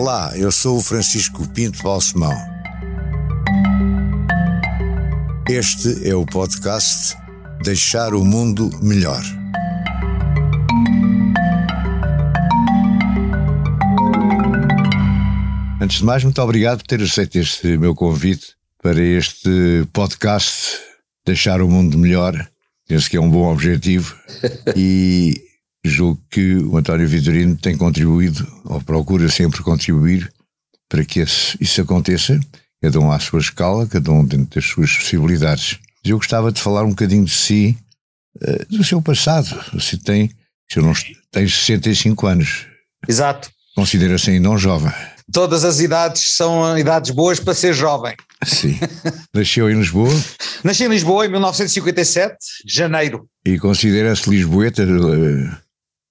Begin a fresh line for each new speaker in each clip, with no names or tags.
Olá, eu sou o Francisco Pinto Balsemão. Este é o podcast Deixar o Mundo Melhor. Antes de mais, muito obrigado por ter aceito este meu convite para este podcast Deixar o Mundo Melhor. Penso que é um bom objetivo e julgo que o António Vitorino tem contribuído, ou procura sempre contribuir, para que isso aconteça, cada um à sua escala, cada um dentro das suas possibilidades. Eu gostava de falar um bocadinho de si, eh, do seu passado. Você tem, se eu não, tem 65 anos.
Exato.
Considera-se ainda um jovem.
Todas as idades são idades boas para ser jovem.
Sim. Nasceu em Lisboa?
Nasci em Lisboa em 1957, janeiro.
E considera-se lisboeta?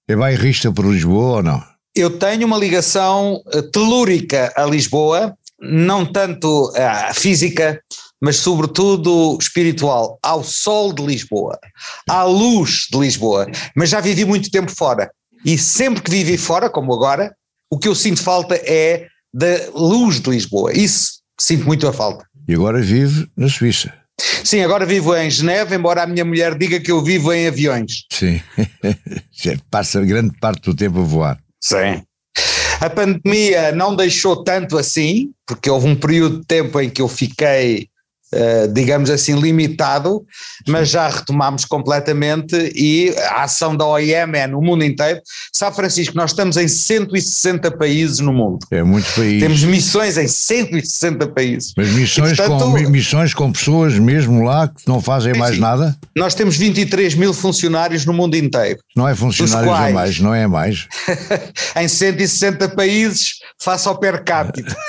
Eh, é bairrista por Lisboa ou não?
Eu tenho uma ligação eh, telúrica a Lisboa, não tanto a física, mas sobretudo espiritual, ao sol de Lisboa, à luz de Lisboa. Mas já vivi muito tempo fora. E sempre que vivi fora, como agora, o que eu sinto falta é da luz de Lisboa. Isso sinto muito a falta.
E agora vive na Suíça.
Sim, agora vivo em Geneve, embora a minha mulher diga que eu vivo em aviões.
Sim, passa grande parte do tempo a voar.
Sim. A pandemia não deixou tanto assim, porque houve um período de tempo em que eu fiquei Uh, digamos assim, limitado, mas já retomámos completamente e a ação da OIM é no mundo inteiro. Sabe, Francisco, nós estamos em 160 países no mundo.
É muito país.
Temos missões em 160 países.
Mas missões, portanto, com, missões com pessoas mesmo lá que não fazem mais sim. nada?
Nós temos 23 mil funcionários no mundo inteiro.
Não é funcionários quais, a mais, não é mais?
em 160 países, face ao per capita.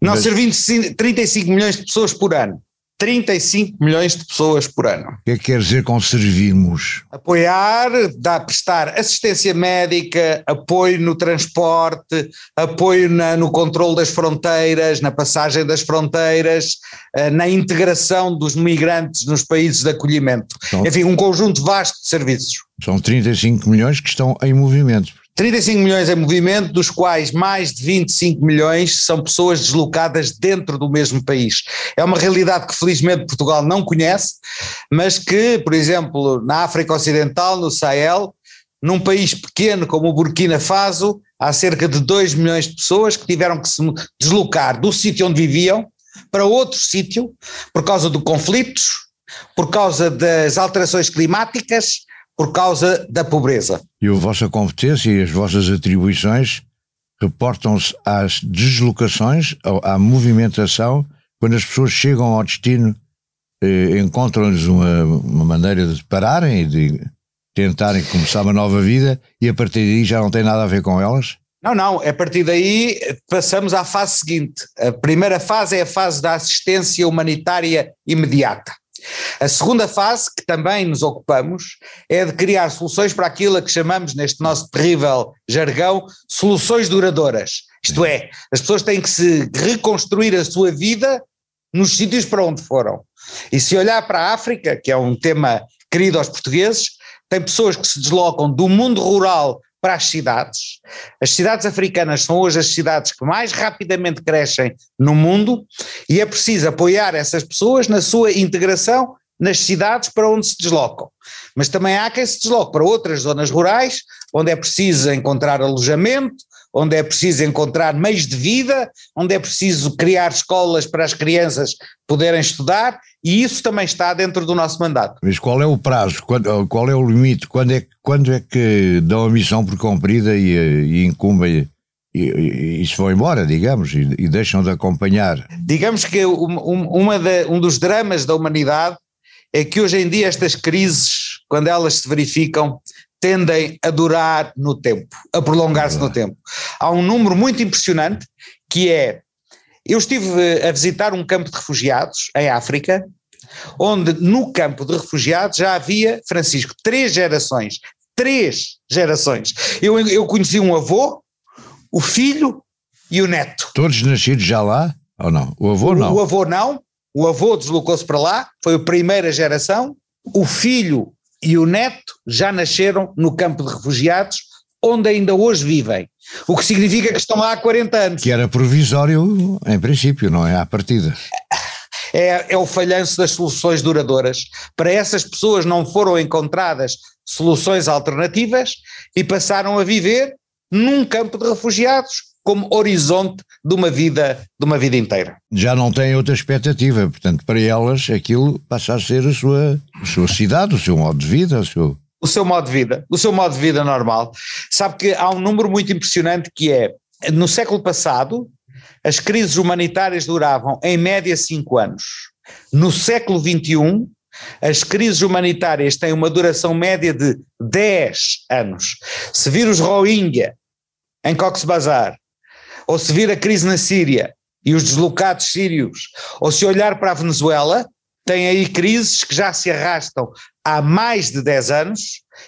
Nós Mas... servimos 35 milhões de pessoas por ano. 35 milhões de pessoas por ano. O
que é que quer dizer com servirmos?
Apoiar, dar, prestar assistência médica, apoio no transporte, apoio na, no controle das fronteiras, na passagem das fronteiras, eh, na integração dos migrantes nos países de acolhimento. Então, Enfim, um conjunto vasto de serviços.
São 35 milhões que estão em movimento.
35 milhões em movimento, dos quais mais de 25 milhões são pessoas deslocadas dentro do mesmo país. É uma realidade que felizmente Portugal não conhece, mas que, por exemplo, na África Ocidental, no Sahel, num país pequeno como o Burkina Faso, há cerca de 2 milhões de pessoas que tiveram que se deslocar do sítio onde viviam para outro sítio por causa de conflitos, por causa das alterações climáticas, por causa da pobreza.
E a vossa competência e as vossas atribuições reportam-se às deslocações, à movimentação, quando as pessoas chegam ao destino, eh, encontram-lhes uma, uma maneira de pararem e de tentarem começar uma nova vida e a partir daí já não tem nada a ver com elas?
Não, não, a partir daí passamos à fase seguinte. A primeira fase é a fase da assistência humanitária imediata. A segunda fase, que também nos ocupamos, é de criar soluções para aquilo a que chamamos, neste nosso terrível jargão, soluções duradouras. Isto é, as pessoas têm que se reconstruir a sua vida nos sítios para onde foram. E se olhar para a África, que é um tema querido aos portugueses, tem pessoas que se deslocam do mundo rural para as cidades. As cidades africanas são hoje as cidades que mais rapidamente crescem no mundo e é preciso apoiar essas pessoas na sua integração nas cidades para onde se deslocam. Mas também há quem se desloque para outras zonas rurais, onde é preciso encontrar alojamento, onde é preciso encontrar meios de vida, onde é preciso criar escolas para as crianças poderem estudar, e isso também está dentro do nosso mandato.
Mas qual é o prazo? Qual é o limite? Quando é, quando é que dão a missão por cumprida e, e incumbem e, e, e, se vão embora, digamos, e, e, deixam de acompanhar.
Digamos que um, uma de, um dos dramas da humanidade é que hoje em dia estas crises, quando elas se verificam, tendem a durar no tempo, a prolongar-se no tempo. Há um número muito impressionante que é, eu estive a visitar um campo de refugiados em África, onde no campo de refugiados já havia, Francisco, três gerações, três gerações. Eu, eu conheci um avô, o filho e o neto.
Todos nascidos já lá ou não? O avô não?
O, o avô não, o avô deslocou-se para lá, foi a primeira geração, o filho e o neto já nasceram no campo de refugiados, onde ainda hoje vivem. O que significa que estão lá há 40 anos.
Que era provisório, em princípio, não é? À partida.
É, é o falhanço das soluções duradouras. Para essas pessoas não foram encontradas soluções alternativas e passaram a viver num campo de refugiados como horizonte de uma vida de uma vida inteira.
Já não têm outra expectativa, portanto, para elas aquilo passa a ser a sua, a sua cidade, o seu modo de vida, o seu
o seu modo de vida, o seu modo de vida normal. Sabe que há um número muito impressionante que é, no século passado, as crises humanitárias duravam em média 5 anos. No século XXI, as crises humanitárias têm uma duração média de 10 anos. Se vir os Rohingya em Cox's Bazar, ou se vir a crise na Síria e os deslocados sírios, ou se olhar para a Venezuela, tem aí crises que já se arrastam há mais de 10 anos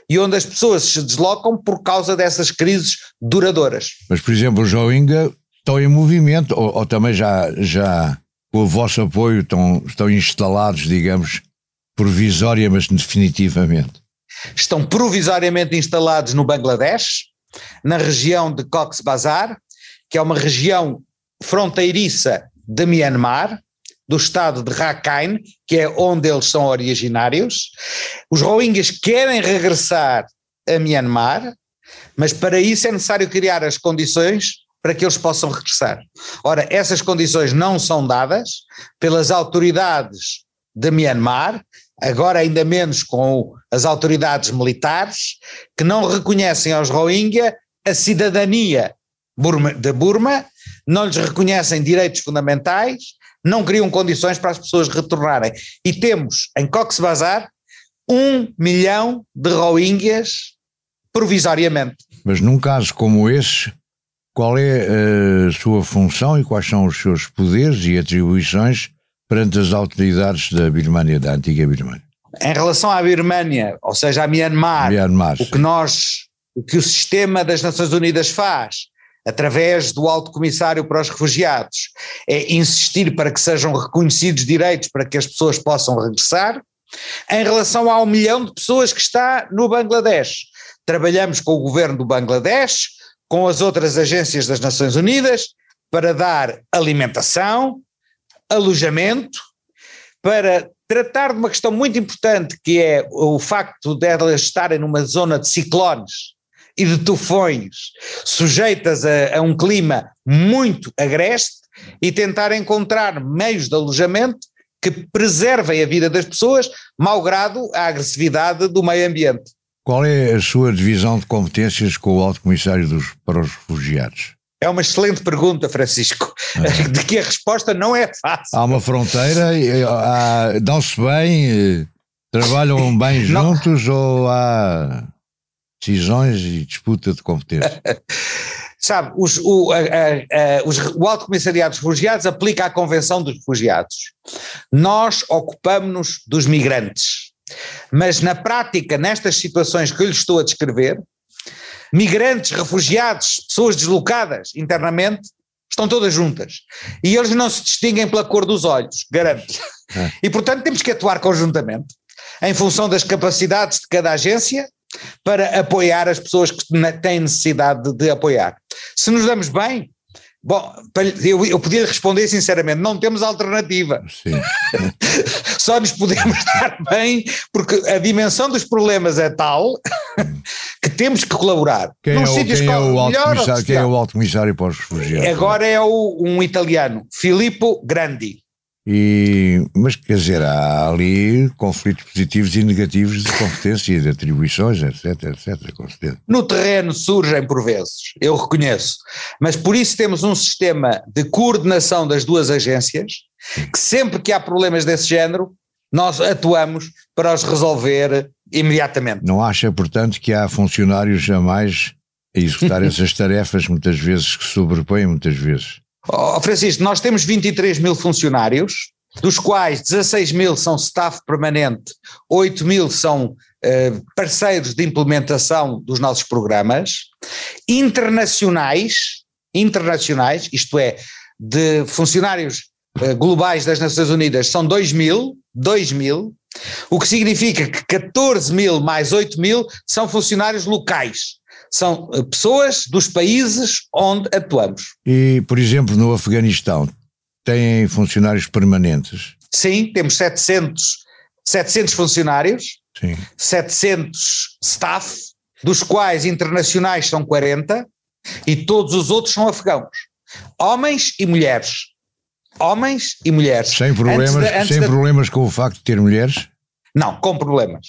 e onde as pessoas se deslocam por causa dessas crises duradouras.
Mas, por exemplo, os Rohingya estão em movimento, ou, ou, também já, já com o vosso apoio estão, estão instalados, digamos, provisória, mas definitivamente?
Estão provisoriamente instalados no Bangladesh, na região de Cox's Bazar, que é uma região fronteiriça de Myanmar, do estado de Rakhine, que é onde eles são originários. Os Rohingyas querem regressar a Myanmar, mas para isso é necessário criar as condições para que eles possam regressar. Ora, essas condições não são dadas pelas autoridades de Myanmar, agora ainda menos com as autoridades militares, que não reconhecem aos Rohingya a cidadania de Burma, não lhes reconhecem direitos fundamentais não criam condições para as pessoas retornarem. E temos em Cox's Bazar um milhão de Rohingyas provisoriamente.
Mas num caso como esse, qual é a sua função e quais são os seus poderes e atribuições perante as autoridades da Birmania, da antiga Birmania?
Em relação à Birmania, ou seja, a Myanmar, Myanmar o que nós, o que o sistema das Nações Unidas faz através do Alto Comissário para os Refugiados, é insistir para que sejam reconhecidos direitos para que as pessoas possam regressar. Em relação ao milhão de pessoas que está no Bangladesh, trabalhamos com o governo do Bangladesh, com as outras agências das Nações Unidas, para dar alimentação, alojamento, para tratar de uma questão muito importante que é o facto de elas estarem numa zona de ciclones e de tufões, sujeitas a, a um clima muito agreste, e tentar encontrar meios de alojamento que preservem a vida das pessoas, malgrado a agressividade do meio ambiente.
Qual é a sua divisão de competências com o Alto Comissário dos, para os Refugiados?
É uma excelente pergunta, Francisco, ah. de que a resposta não é fácil.
Há uma fronteira, dão-se bem, eh, trabalham bem juntos não. ou há decisões e disputa de competência.
Sabe, os, o, a, a, os, o Alto Comissariado dos Refugiados aplica a Convenção dos Refugiados. Nós ocupamos-nos dos migrantes. Mas na prática, nestas situações que eu lhe estou a descrever, migrantes, refugiados, pessoas deslocadas internamente, estão todas juntas. E eles não se distinguem pela cor dos olhos, garanto. É. E portanto temos que atuar conjuntamente, em função das capacidades de cada agência para apoiar as pessoas que têm necessidade de, apoiar. Se nos damos bem, Bom, eu, eu podia responder sinceramente, não temos alternativa. Só nos podemos dar bem, porque a dimensão dos problemas é tal que temos que colaborar.
Quem, é o, quem, é, o melhor, quem é o alto comissário para os refugiados?
Agora é o, um italiano, Filippo Grandi.
E, mas quer dizer, há ali conflitos positivos e negativos de competência e de atribuições, etc, etc, com certeza.
No terreno surgem por vezes, eu reconheço, mas por isso temos um sistema de coordenação das duas agências, que sempre que há problemas desse género, nós atuamos para os resolver imediatamente.
Não acha, portanto, que há funcionários jamais a executar essas tarefas, muitas vezes, que sobrepõem muitas vezes?
Oh, Francisco, nós temos 23 mil funcionários, dos quais 16 mil são staff permanente, 8 mil são uh, parceiros de implementação dos nossos programas, internacionais, internacionais, isto é, de funcionários uh, globais das Nações Unidas são 2 mil, 2 mil, o que significa que 14 mil mais 8 mil são funcionários locais, são eh, pessoas dos países onde atuamos.
E, por exemplo, no Afeganistão, têm funcionários permanentes?
Sim, temos 700, 700 funcionários,
Sim.
700 staff, dos quais internacionais são 40 e todos os outros são afegãos. Homens e mulheres. Homens e mulheres.
Sem problemas,
Antes da- antes
sem
da-
problemas com o facto de ter mulheres?
Não, com problemas.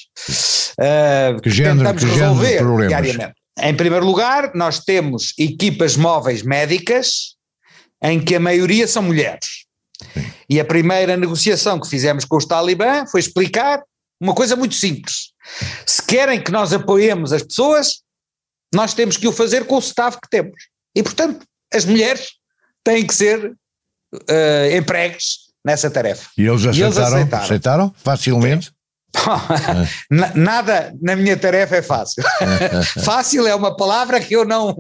Uh,
Que género-
tentamos
que género de
resolver
problemas?
diariamente. Em primeiro lugar, nós temos equipas móveis médicas em que a maioria são mulheres. E a primeira negociação que fizemos com os talibã foi explicar uma coisa muito simples. Se querem que nós apoiemos as pessoas, nós temos que o fazer com o staff que temos. E, portanto, as mulheres têm que ser uh, empregues nessa tarefa.
E eles
E eles
aceitaram?
aceitaram.
aceitaram? Facilmente?
Na- Nada na minha tarefa é fácil. fácil é uma palavra que eu não,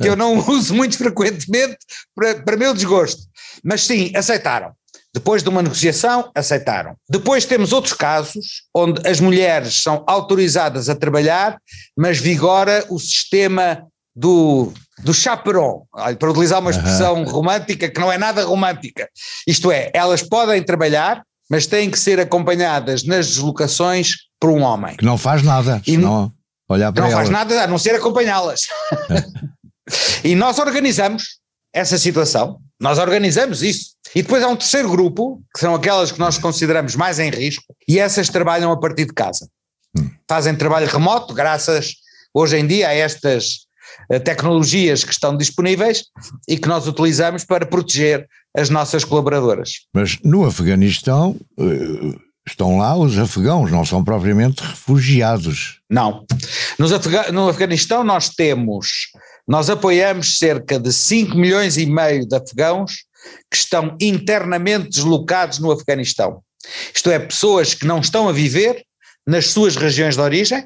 que eu não uso muito frequentemente para, para meu desgosto. Mas sim, aceitaram. Depois de uma negociação, aceitaram. Depois temos outros casos onde as mulheres são autorizadas a trabalhar, mas vigora o sistema do, do chaperon, para utilizar uma expressão romântica que não é nada romântica. Isto é, elas podem trabalhar, mas têm que ser acompanhadas nas deslocações por um homem.
Que não faz nada,
E
senão olhar para
Não faz
elas.
nada a não ser acompanhá-las. e nós organizamos essa situação, nós organizamos isso. E depois há um terceiro grupo, que são aquelas que nós consideramos mais em risco, e essas trabalham a partir de casa. Fazem trabalho remoto, graças hoje em dia a estas tecnologias que estão disponíveis e que nós utilizamos para proteger as nossas colaboradoras.
Mas no Afeganistão eh, estão lá os afegãos, não são propriamente refugiados.
Não. Afega- no Afeganistão nós temos, nós apoiamos cerca de 5 milhões e meio de afegãos que estão internamente deslocados no Afeganistão. Isto é, pessoas que não estão a viver nas suas regiões de origem,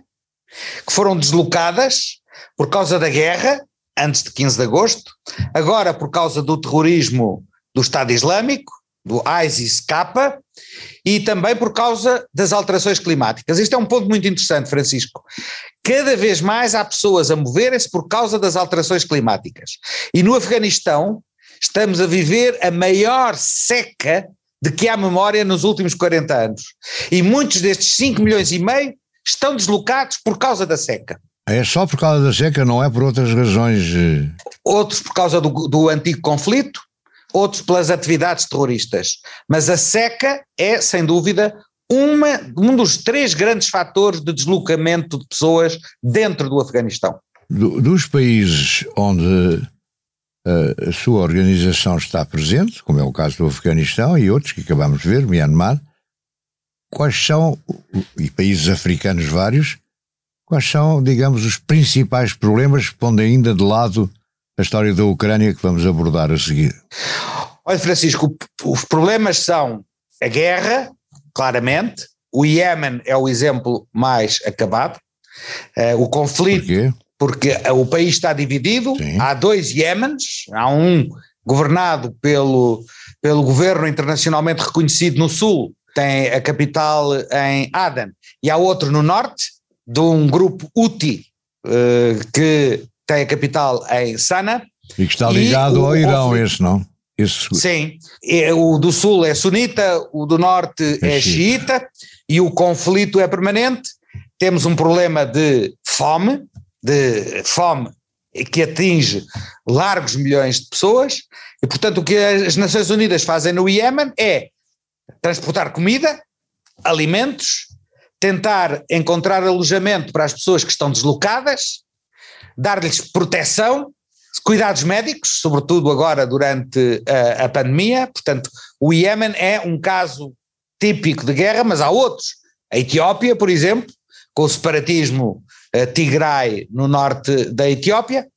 que foram deslocadas por causa da guerra, antes de 15 de agosto, agora por causa do terrorismo do Estado Islâmico, do ISIS-K, e também por causa das alterações climáticas. Isto é um ponto muito interessante, Francisco. Cada vez mais há pessoas a moverem-se por causa das alterações climáticas. E no Afeganistão estamos a viver a maior seca de que há memória nos últimos 40 anos. E muitos destes 5 milhões e meio estão deslocados por causa da seca.
É só por causa da seca, não é por outras razões. eh,
outros por causa do, do antigo conflito, outros pelas atividades terroristas. Mas a seca é, sem dúvida, uma, um dos três grandes fatores de deslocamento de pessoas dentro do Afeganistão.
do- dos países onde eh, a sua organização está presente, como é o caso do Afeganistão e outros que acabamos de ver, Myanmar, quais são, e países africanos vários, quais são, digamos, os principais problemas, pondo ainda de lado a história da Ucrânia que vamos abordar a seguir?
Olha, Francisco, os problemas são a guerra, claramente, o Iémen é o exemplo mais acabado, eh, o conflito
Porquê?
porque o país está dividido,
Sim.
há dois Iémenes, há um governado pelo, pelo governo internacionalmente reconhecido no sul, tem a capital em Aden, e há outro no norte, de um grupo Houthi, eh, que tem a capital em Sana.
E que está ligado ao Irão,
conflito-
esse não? Esse,
Sim, o do sul é sunita, o do norte
É
é xiita, e o conflito é permanente. Temos um problema de fome, de fome que atinge largos milhões de pessoas, e portanto o que as Nações Unidas fazem no Iémen é transportar comida, alimentos, tentar encontrar alojamento para as pessoas que estão deslocadas, dar-lhes proteção, cuidados médicos, sobretudo agora durante a, a pandemia. Portanto, o Iémen é um caso típico de guerra, mas há outros. A Etiópia, por exemplo, com o separatismo eh, Tigray no norte da Etiópia.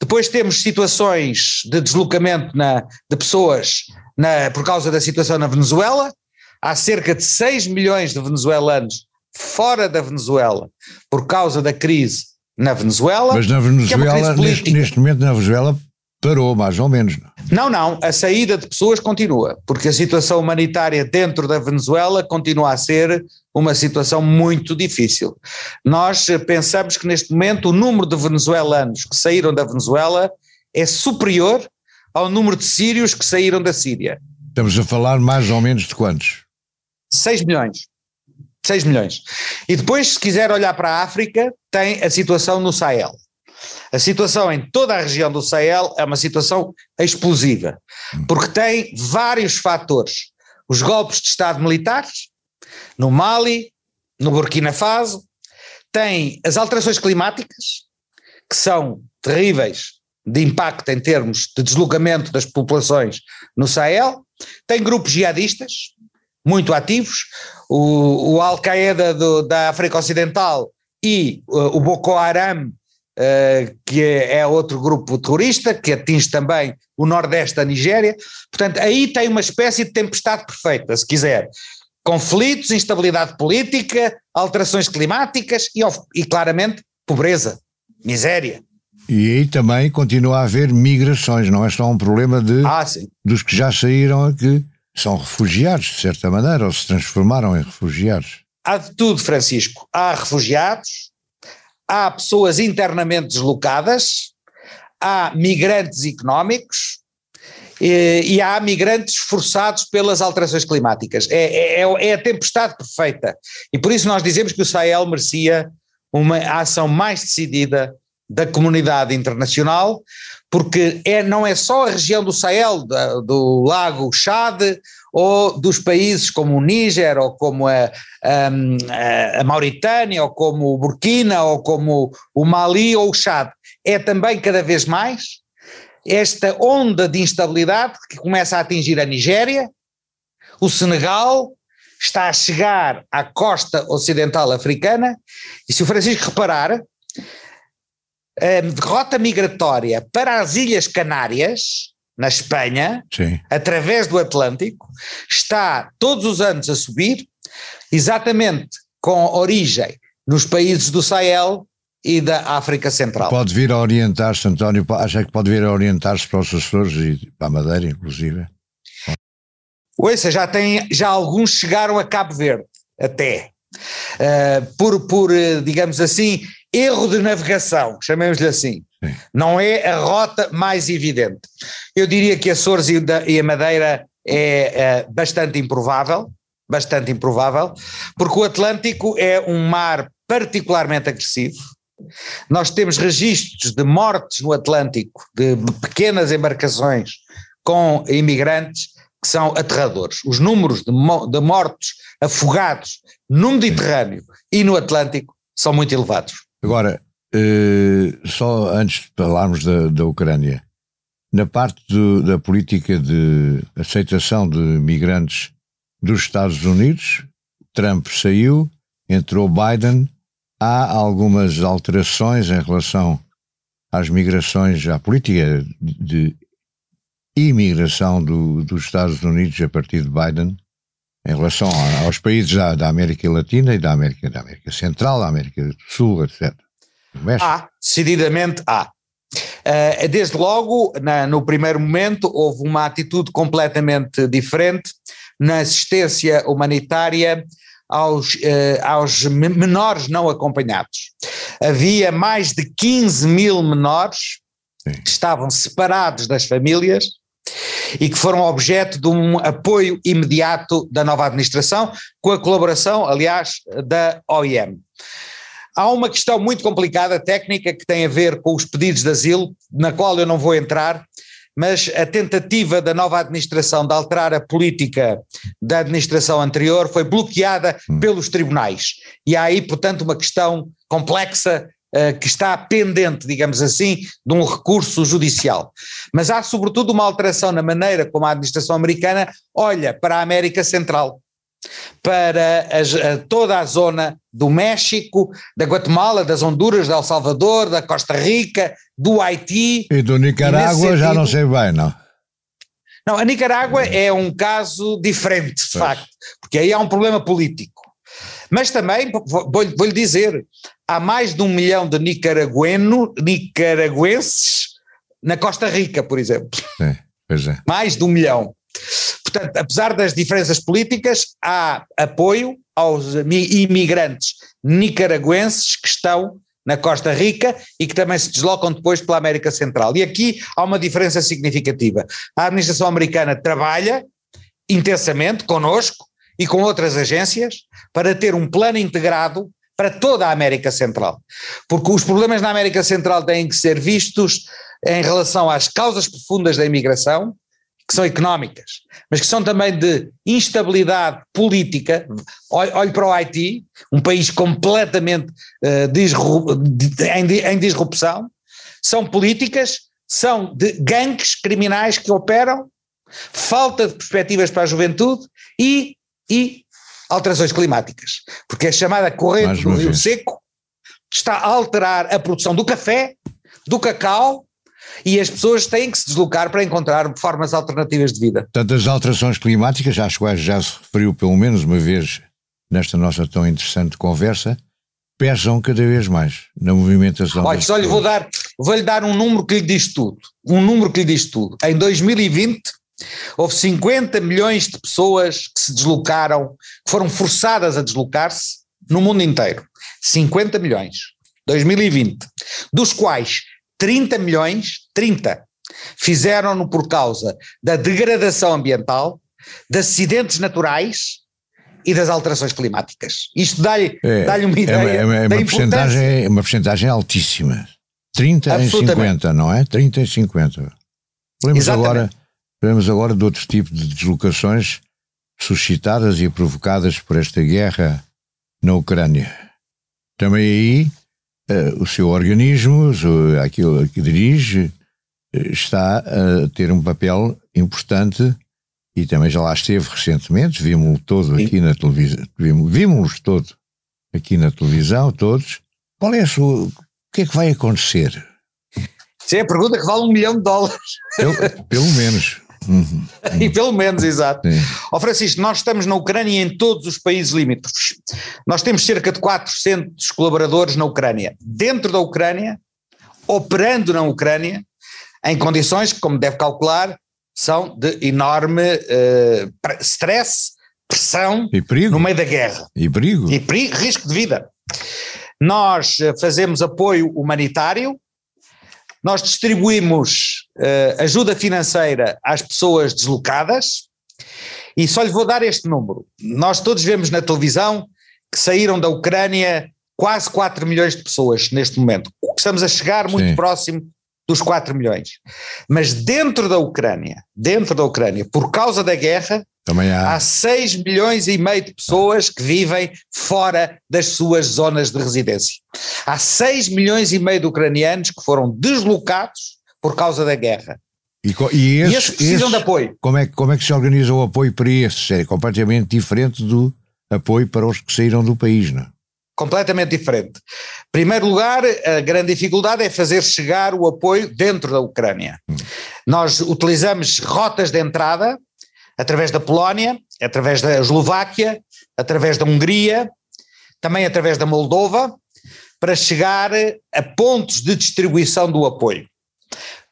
Depois temos situações de deslocamento na- de pessoas na- por causa da situação na Venezuela. Há cerca de 6 milhões de venezuelanos fora da Venezuela por causa da crise na Venezuela.
Mas na
é
Venezuela, neste,
política.
neste momento na Venezuela, parou, mais ou menos.
Não, não, a saída de pessoas continua, porque a situação humanitária dentro da Venezuela continua a ser uma situação muito difícil. Nós pensamos que neste momento o número de venezuelanos que saíram da Venezuela é superior ao número de sírios que saíram da Síria.
Estamos a falar mais ou menos de quantos?
6 milhões. 6 milhões. E depois, se quiser olhar para a África, tem a situação no Sahel. A situação em toda a região do Sahel é uma situação explosiva, porque tem vários fatores. Os golpes de Estado militares, no Mali, no Burkina Faso, tem as alterações climáticas, que são terríveis de impacto em termos de deslocamento das populações no Sahel, tem grupos jihadistas muito ativos, o, o Al-Qaeda da África Ocidental e uh, o Boko Haram Uh, que é, é, outro grupo terrorista, que atinge também o nordeste da Nigéria. Portanto, aí tem uma espécie de tempestade perfeita, se quiser. Conflitos, instabilidade política, alterações climáticas e, e claramente, pobreza, miséria.
E aí também continua a haver migrações, não é só um problema de
ah,
dos que já saíram aqui, são refugiados, de certa maneira, ou se transformaram em refugiados.
Há de tudo, Francisco. Há refugiados, há pessoas internamente deslocadas, há migrantes económicos e, e há migrantes forçados pelas alterações climáticas. É, é, é, a tempestade perfeita. E por isso nós dizemos que o Sahel merecia uma ação mais decidida da comunidade internacional, porque é, não é só a região do Sahel, da, do lago Chad, ou dos países como o Níger, ou como a, a, a, Mauritânia, ou como o Burkina, ou como o Mali ou o Chad. É também cada vez mais esta onda de instabilidade que começa a atingir a Nigéria, o Senegal, está a chegar à costa ocidental africana, e se o Francisco reparar, a rota migratória para as Ilhas Canárias na Espanha,
Sim.
através do Atlântico, está todos os anos a subir, exatamente com origem nos países do Sahel e da África Central.
Pode vir a orientar-se, António, acha que pode vir a orientar-se para os Açores e para a Madeira, inclusive?
Ouça, já, tem, já alguns chegaram a Cabo Verde, até. Uh, por, por, eh, digamos assim, erro de navegação, chamemos-lhe assim. Sim. Não é a rota mais evidente. Eu diria que Açores e a Madeira é, é bastante improvável, bastante improvável, porque o Atlântico é um mar particularmente agressivo. Nós temos registros de mortes no Atlântico, de pequenas embarcações com imigrantes que são aterradores. Os números de, de mortos afogados no Mediterrâneo e no Atlântico são muito elevados.
Agora, Uh, só antes de falarmos da, da Ucrânia, na parte do, da política de aceitação de migrantes dos Estados Unidos, Trump saiu, entrou Biden, há algumas alterações em relação às migrações, à política de imigração do, dos Estados Unidos a partir de Biden, em relação aos países da, da América Latina e da América, da América Central, da América do Sul, etc.
Há, decididamente há. Uh, desde logo, na, no primeiro momento, houve uma atitude completamente diferente na assistência humanitária aos, uh, aos menores não acompanhados. Havia mais de 15 mil menores Sim. que estavam separados das famílias e que foram objeto de um apoio imediato da nova administração, com a colaboração, aliás, da OIM. Há uma questão muito complicada, técnica, que tem a ver com os pedidos de asilo, na qual eu não vou entrar, mas a tentativa da nova administração de alterar a política da administração anterior foi bloqueada hum. pelos tribunais. E há aí, portanto, uma questão complexa que está pendente, digamos assim, de um recurso judicial. Mas há, sobretudo, uma alteração na maneira como a administração americana olha para a América Central para a toda a zona do México, da Guatemala, das Honduras, de El Salvador, da Costa Rica, do Haiti.
E do Nicarágua já não sei bem, não?
Não, a Nicarágua é um caso diferente, de pois. facto, porque aí há um problema político. Mas também, vou-lhe vou dizer, há mais de um milhão de nicaragueno, nicaraguenses na Costa Rica, por exemplo.
É, pois é.
Mais de um milhão. Portanto, apesar das diferenças políticas, há apoio aos imigrantes nicaragüenses que estão na Costa Rica e que também se deslocam depois pela América Central. E aqui há uma diferença significativa. A administração americana trabalha intensamente conosco e com outras agências para ter um plano integrado para toda a América Central. Porque os problemas na América Central têm que ser vistos em relação às causas profundas da imigração, que são económicas, mas que são também de instabilidade política. Olhe para o Haiti, um país completamente uh, em, disrupção. São políticas, são de gangues criminais que operam, falta de perspectivas para a juventude e, e alterações climáticas. Porque a chamada corrente do Rio Seco está a alterar a produção do café, do cacau e as pessoas têm que se deslocar para encontrar formas alternativas de vida.
Portanto, as alterações climáticas, às quais já se referiu pelo menos uma vez nesta nossa tão interessante conversa, pesam cada vez mais na movimentação.
Olha, só lhe vou dar, vou-lhe dar um número que lhe diz tudo. Um número que lhe diz tudo. Em 2020, houve 50 milhões de pessoas que se deslocaram, que foram forçadas a deslocar-se no mundo inteiro. 50 milhões. 2020. Dos quais 30 milhões, 30, fizeram-no por causa da degradação ambiental, de acidentes naturais e das alterações climáticas. Isto dá-lhe é, dá uma ideia. É,
é, é uma, porcentagem, é uma porcentagem altíssima. 30 em 50, não é? 30 em 50. Falamos agora, falamos agora de outros tipos de deslocações suscitadas e provocadas por esta guerra na Ucrânia. Também aí uh, o seu organismo, aquilo que dirige, eh, está a ter um papel importante e também já lá esteve recentemente, vimos-lo todo aqui na televisão, vimos-los todo aqui na televisão, todos. Qual é a sua, o que é que vai acontecer?
Isso é a pergunta que vale um milhão de dólares.
Pelo menos.
Uhum. e pelo menos, exato. Ó oh, Francisco, nós estamos na Ucrânia e em todos os países limítrofes. Nós temos cerca de 400 colaboradores na Ucrânia. Dentro da Ucrânia, operando na Ucrânia, em condições que, como deve calcular, são de enorme uh, stress, pressão no meio da guerra.
E perigo.
E perigo, risco de vida. Nós eh, fazemos apoio humanitário, nós distribuímos uh, ajuda financeira às pessoas deslocadas e só lhe vou dar este número. Nós todos vemos na televisão que saíram da Ucrânia quase 4 milhões de pessoas neste momento. Estamos a chegar muito Sim. próximo dos 4 milhões. Mas dentro da Ucrânia, dentro da Ucrânia, por causa da guerra, também há. Há 6 milhões e meio de pessoas que vivem fora das suas zonas de residência. Há 6 milhões e meio de ucranianos que foram deslocados por causa da guerra.
E, e, esses,
e esses precisam esses, de apoio.
Como é, como é que se organiza o apoio para esses? É completamente diferente do apoio para os que saíram do país, não é?
completamente diferente. Em primeiro lugar, a grande dificuldade é fazer chegar o apoio dentro da Ucrânia. Hum. Nós utilizamos rotas de entrada através da Polónia, através da Eslováquia, através da Hungria, também através da Moldova, para chegar a pontos de distribuição do apoio.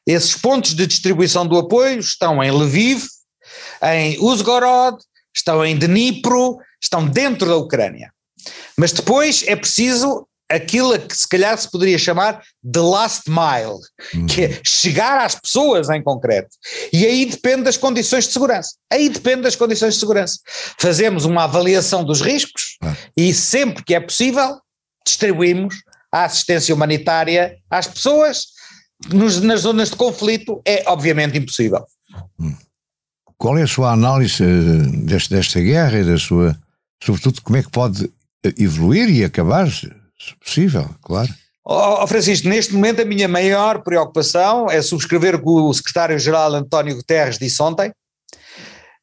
Esses pontos de distribuição do apoio estão em Lviv, em Uzgorod, estão em Dnipro, estão dentro da Ucrânia. Mas depois é preciso aquilo que se calhar se poderia chamar the last mile, uhum. que é chegar às pessoas em concreto. E aí depende das condições de segurança. Aí depende das condições de segurança. Fazemos uma avaliação dos riscos ah. e sempre que é possível distribuímos a assistência humanitária às pessoas. Nos, nas zonas de conflito é obviamente impossível. Hum.
Qual é a sua análise eh, deste, desta guerra e da sua, sobretudo, como é que pode evoluir e acabar se possível, claro.
Oh, Francisco, neste momento a minha maior preocupação é subscrever o que o secretário-geral António Guterres disse ontem,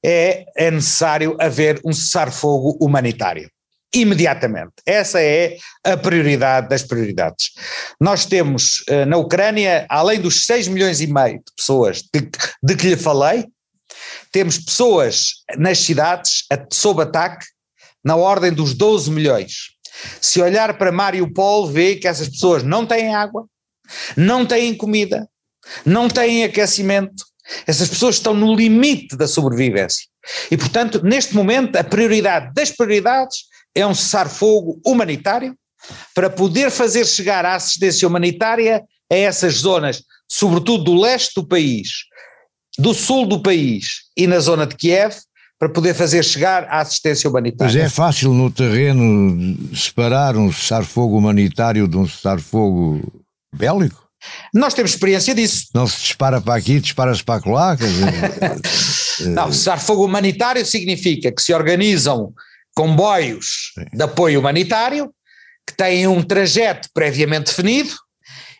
é, é necessário haver um cessar-fogo humanitário. Imediatamente. Essa é a prioridade das prioridades. Nós temos eh, na Ucrânia, além dos 6 milhões e meio de pessoas de, de que lhe falei, temos pessoas nas cidades sob ataque na ordem dos 12 milhões. Se olhar para Mariupol, vê que essas pessoas não têm água, não têm comida, não têm aquecimento, essas pessoas estão no limite da sobrevivência. E, portanto, neste momento, a prioridade das prioridades é um cessar-fogo humanitário para poder fazer chegar a assistência humanitária a essas zonas, sobretudo do leste do país, do sul do país e na zona de Kiev, para poder fazer chegar a assistência humanitária.
Mas é fácil no terreno separar um cessar-fogo humanitário de um cessar-fogo bélico?
Nós temos experiência disso.
Não se dispara para aqui, dispara-se para lá.
Não, cessar-fogo humanitário significa que se organizam comboios Sim. de apoio humanitário que têm um trajeto previamente definido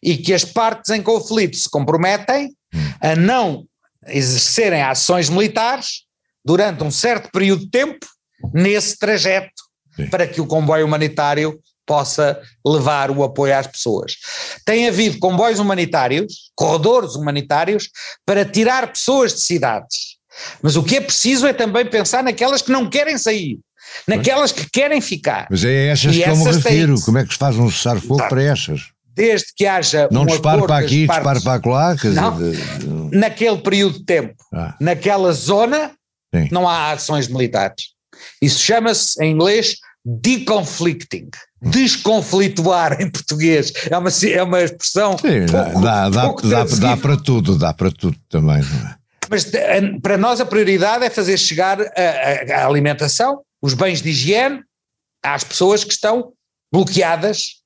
e que as partes em conflito se comprometem hum. a não exercerem ações militares durante um certo período de tempo nesse trajeto Sim. para que o comboio humanitário possa levar o apoio às pessoas. Tem havido comboios humanitários, corredores humanitários, para tirar pessoas de cidades. Mas o que é preciso é também pensar naquelas que não querem sair, naquelas que querem ficar.
Mas é essas e que eu me refiro. Como é que se faz um cessar-fogo para essas?
Desde que haja.
Não
um
disparo para aqui, disparo para lá.
Não, de... Naquele período de tempo, ah. naquela zona, Sim. não há ações militares. Isso chama-se, em inglês, deconflicting desconflituar em português. É uma, é uma expressão.
Sim, pouco, dá, dá, pouco dá, dá, para tudo, dá para tudo também. É?
Mas para nós a prioridade é fazer chegar a, a, a alimentação, os bens de higiene às pessoas que estão bloqueadas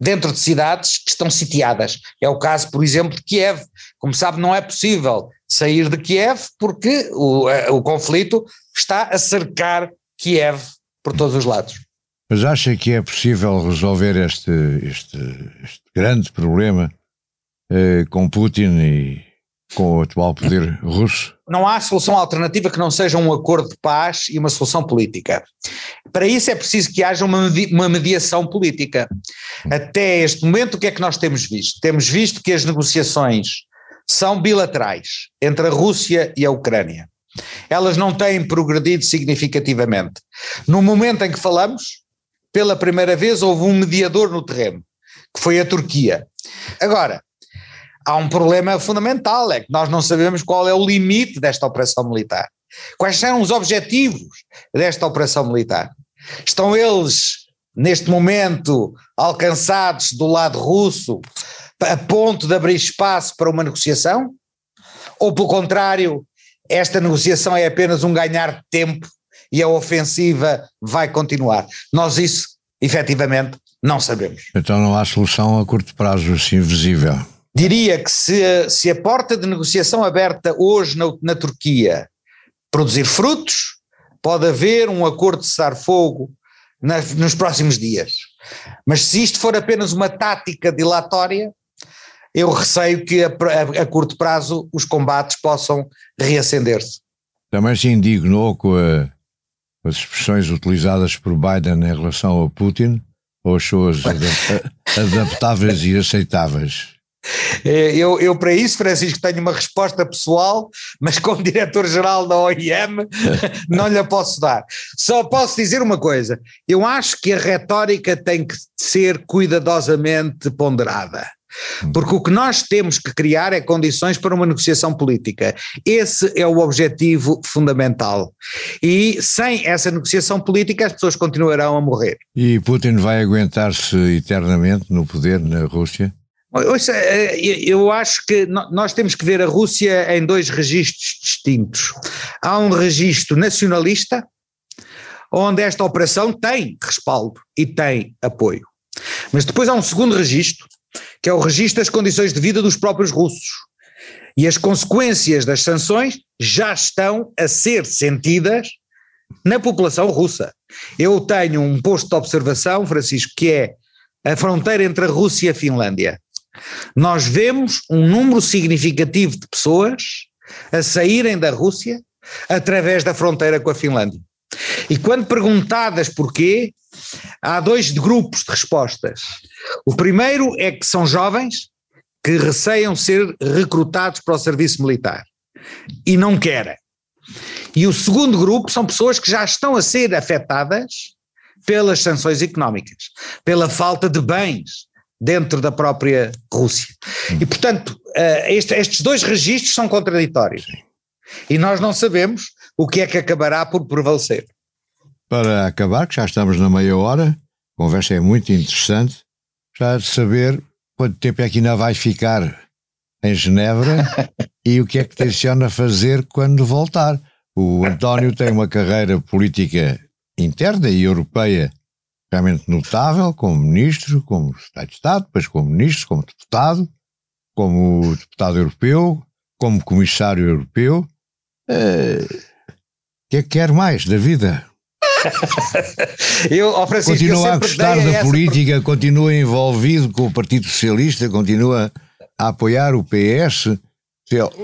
dentro de cidades que estão sitiadas. É o caso, por exemplo, de Kiev. Como sabe, não é possível sair de Kiev porque o, o conflito está a cercar Kiev por todos os lados.
Mas acha que é possível resolver este, este, este grande problema eh, com Putin e com o atual poder russo?
Não há solução alternativa que não seja um acordo de paz e uma solução política. Para isso é preciso que haja uma, uma mediação política. Até este momento, o que é que nós temos visto? Temos visto que as negociações são bilaterais entre a Rússia e a Ucrânia. Elas não têm progredido significativamente. No momento em que falamos, pela primeira vez houve um mediador no terreno, que foi a Turquia. Agora, há um problema fundamental, é que nós não sabemos qual é o limite desta operação militar. Quais são os objetivos desta operação militar? Estão eles, neste momento, alcançados do lado russo a ponto de abrir espaço para uma negociação? Ou, pelo contrário, esta negociação é apenas um ganhar de tempo e a ofensiva vai continuar. Nós isso, efetivamente, não sabemos.
Então não há solução a curto prazo assim visível?
Diria que se, se a porta de negociação aberta hoje na, na Turquia produzir frutos, pode haver um acordo de cessar-fogo nos próximos dias. Mas se isto for apenas uma tática dilatória, eu receio que a, a, a curto prazo os combates possam reacender-se.
Também se indignou com a as expressões utilizadas por Biden em relação a Putin ou achou-as adaptáveis e aceitáveis?
É, eu, eu, para isso, Francisco, tenho uma resposta pessoal, mas como diretor-geral da OIM não lhe posso dar. Só posso dizer uma coisa: eu acho que a retórica tem que ser cuidadosamente ponderada. Porque o que nós temos que criar é condições para uma negociação política. Esse é o objetivo fundamental. E sem essa negociação política as pessoas continuarão a morrer.
E Putin vai aguentar-se eternamente no poder na Rússia?
Eh, eu acho que nós temos que ver a Rússia em dois registros distintos. Há um registro nacionalista, onde esta operação tem respaldo e tem apoio. Mas depois há um segundo registro, que é o registro das condições de vida dos próprios russos. E as consequências das sanções já estão a ser sentidas na população russa. Eu tenho um posto de observação, Francisco, que é a fronteira entre a Rússia e a Finlândia. Nós vemos um número significativo de pessoas a saírem da Rússia através da fronteira com a Finlândia. E quando perguntadas porquê, há dois grupos de respostas. O primeiro é que são jovens que receiam ser recrutados para o serviço militar e não querem. E o segundo grupo são pessoas que já estão a ser afetadas pelas sanções económicas, pela falta de bens, dentro da própria Rússia. E, portanto, uh, este, estes dois registros são contraditórios. E nós não sabemos o que é que acabará por prevalecer.
Para acabar, que já estamos na meia hora, a conversa é muito interessante, já de saber quanto tempo é que ainda vai ficar em Genebra e o que é que tenciona fazer quando voltar. O António tem uma carreira política interna e europeia realmente notável, como ministro, como Estado de Estado, depois como ministro, como deputado, como deputado europeu, como comissário europeu. Eh, o que é que quer mais da vida?
eu, oh Francisco,
continua eu a gostar da política, continua envolvido com o Partido Socialista, continua a apoiar o PS.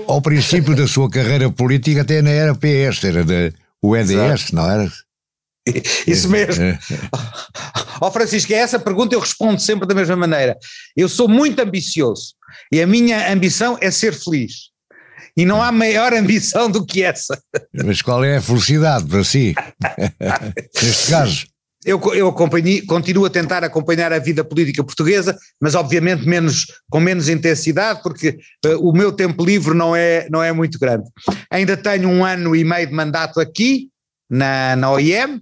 Ao princípio da sua carreira política até não era PS, era da, o EDS, Exato. não era?
Isso mesmo. Ó oh, Francisco, a essa pergunta eu respondo sempre da mesma maneira. Eu sou muito ambicioso e a minha ambição é ser feliz. E não há maior ambição do que essa.
Mas qual é a felicidade para si? Neste caso.
Eu, eu continuo a tentar acompanhar a vida política portuguesa, mas obviamente menos, com menos intensidade, porque uh, o meu tempo livre não é, não é muito grande. Ainda tenho um ano e meio de mandato aqui, na, na OIM,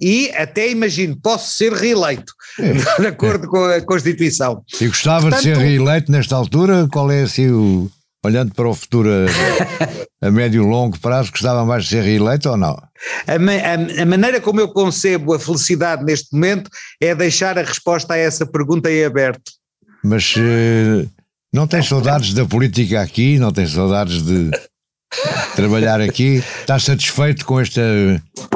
e até imagino, posso ser reeleito, é. de acordo com a Constituição.
E gostava Portanto, de ser reeleito nesta altura? Qual é assim o. Olhando para o futuro a, a médio e longo prazo, gostava mais de ser reeleito ou não?
A, a, a, maneira como eu concebo a felicidade neste momento é deixar a resposta a essa pergunta em aberto.
Mas uh, não tens saudades da política aqui? Não tens saudades de trabalhar aqui. Estás satisfeito com este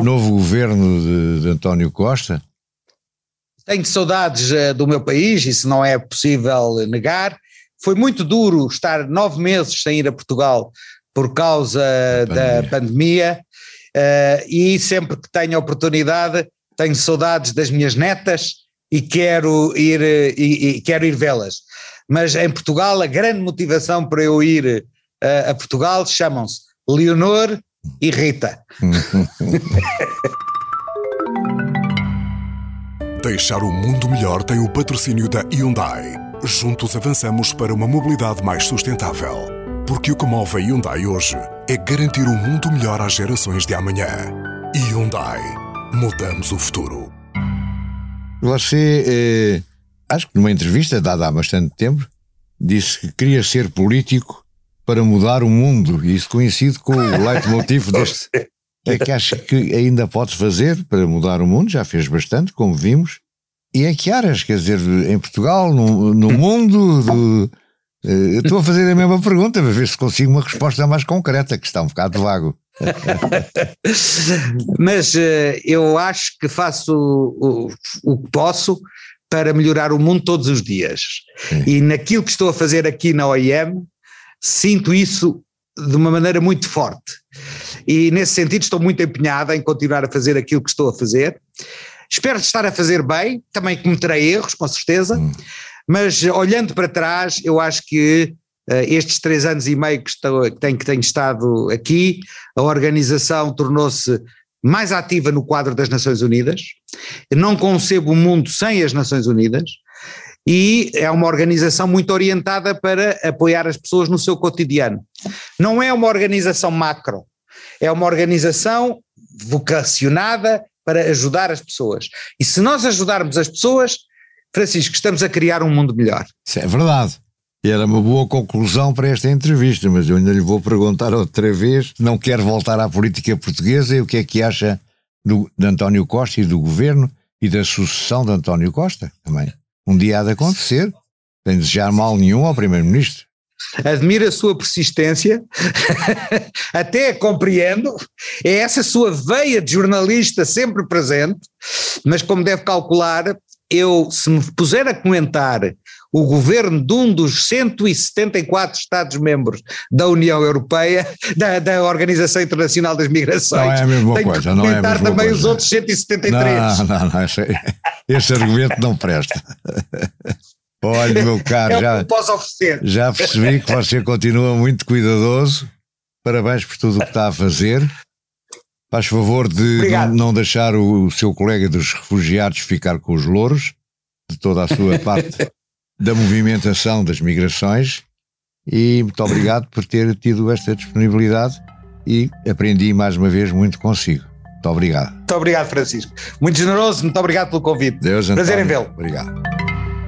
novo governo de, de António Costa?
Tenho saudades uh, do meu país, isso não é possível negar. Foi muito duro estar nove meses sem ir a Portugal por causa pandemia. da pandemia uh, e sempre que tenho oportunidade tenho saudades das minhas netas e quero ir, e, e quero ir vê-las. Mas em Portugal a grande motivação para eu ir uh, a Portugal chamam-se Leonor e Rita.
Deixar o mundo melhor tem o patrocínio da Hyundai. Juntos avançamos para uma mobilidade mais sustentável. Porque o que move a Hyundai hoje é garantir um mundo melhor às gerações de amanhã. Hyundai. Mudamos o futuro.
Você, eh, acho que numa entrevista dada há bastante tempo, disse que queria ser político para mudar o mundo, e isso coincide com o leitmotiv deste. É que acho que ainda podes fazer para mudar o mundo, já fez bastante, como vimos. E em que áreas? Quer dizer, em Portugal, no, no mundo? Do, uh, estou a fazer a mesma pergunta, para ver se consigo uma resposta mais concreta, que está um bocado vago.
Mas uh, eu acho que faço o, o, o que posso para melhorar o mundo todos os dias. Sim. E naquilo que estou a fazer aqui na OIM, sinto isso de uma maneira muito forte. E nesse sentido estou muito empenhada em continuar a fazer aquilo que estou a fazer. Espero estar a fazer bem, também cometerei erros, com certeza, hum. mas olhando para trás, eu acho que uh, estes três anos e meio que, estou, que, tenho, que tenho estado aqui, a organização tornou-se mais ativa no quadro das Nações Unidas. Eu não concebo o mundo sem as Nações Unidas e é uma organização muito orientada para apoiar as pessoas no seu cotidiano. Não é uma organização macro, é uma organização vocacionada para ajudar as pessoas. E se nós ajudarmos as pessoas, Francisco, estamos a criar um mundo melhor.
Isso é verdade. E era uma boa conclusão para esta entrevista, mas eu ainda lhe vou perguntar outra vez. Não quero voltar à política portuguesa e o que é que acha do, de António Costa e do governo e da sucessão de António Costa também. Um dia há de acontecer, sem desejar mal nenhum ao Primeiro-Ministro.
Admiro a sua persistência, até compreendo, é essa sua veia de jornalista sempre presente, mas como deve calcular, eu, se me puser a comentar o governo de um dos 174 Estados-membros da União Europeia, da, da, Organização Internacional das Migrações.
Não é a mesma Tenho coisa, não é a mesma
também
coisa.
os outros 173.
Não, não, não, esse, esse argumento não presta. Olha, meu caro,
é
já, já percebi que você continua muito cuidadoso. Parabéns por tudo o que está a fazer. Faz favor de não, não, deixar o, o seu colega dos refugiados ficar com os louros, de toda a sua parte da movimentação das migrações e muito obrigado por ter tido esta disponibilidade e aprendi mais uma vez muito consigo. Muito obrigado.
Muito obrigado, Francisco. Muito generoso, muito obrigado pelo convite.
Deus,
Prazer
António.
em vê-lo.
Obrigado.